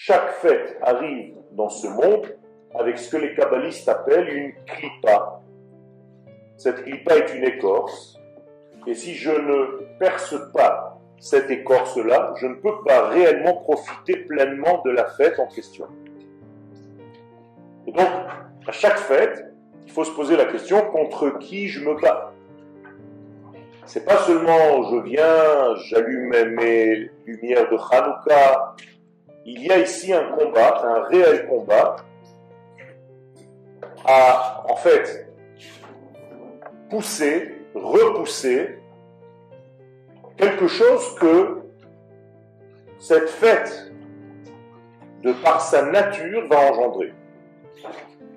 chaque fête arrive dans ce monde avec ce que les kabbalistes appellent une clipa. Cette clipa est une écorce, et si je ne perce pas cette écorce-là, je ne peux pas réellement profiter pleinement de la fête en question. Et donc, à chaque fête, il faut se poser la question contre qui je me bats? C'est pas seulement je viens, j'allume mes lumières de Hanouka. Il y a ici un combat, un réel combat, à en fait pousser, repousser quelque chose que cette fête, de par sa nature, va engendrer.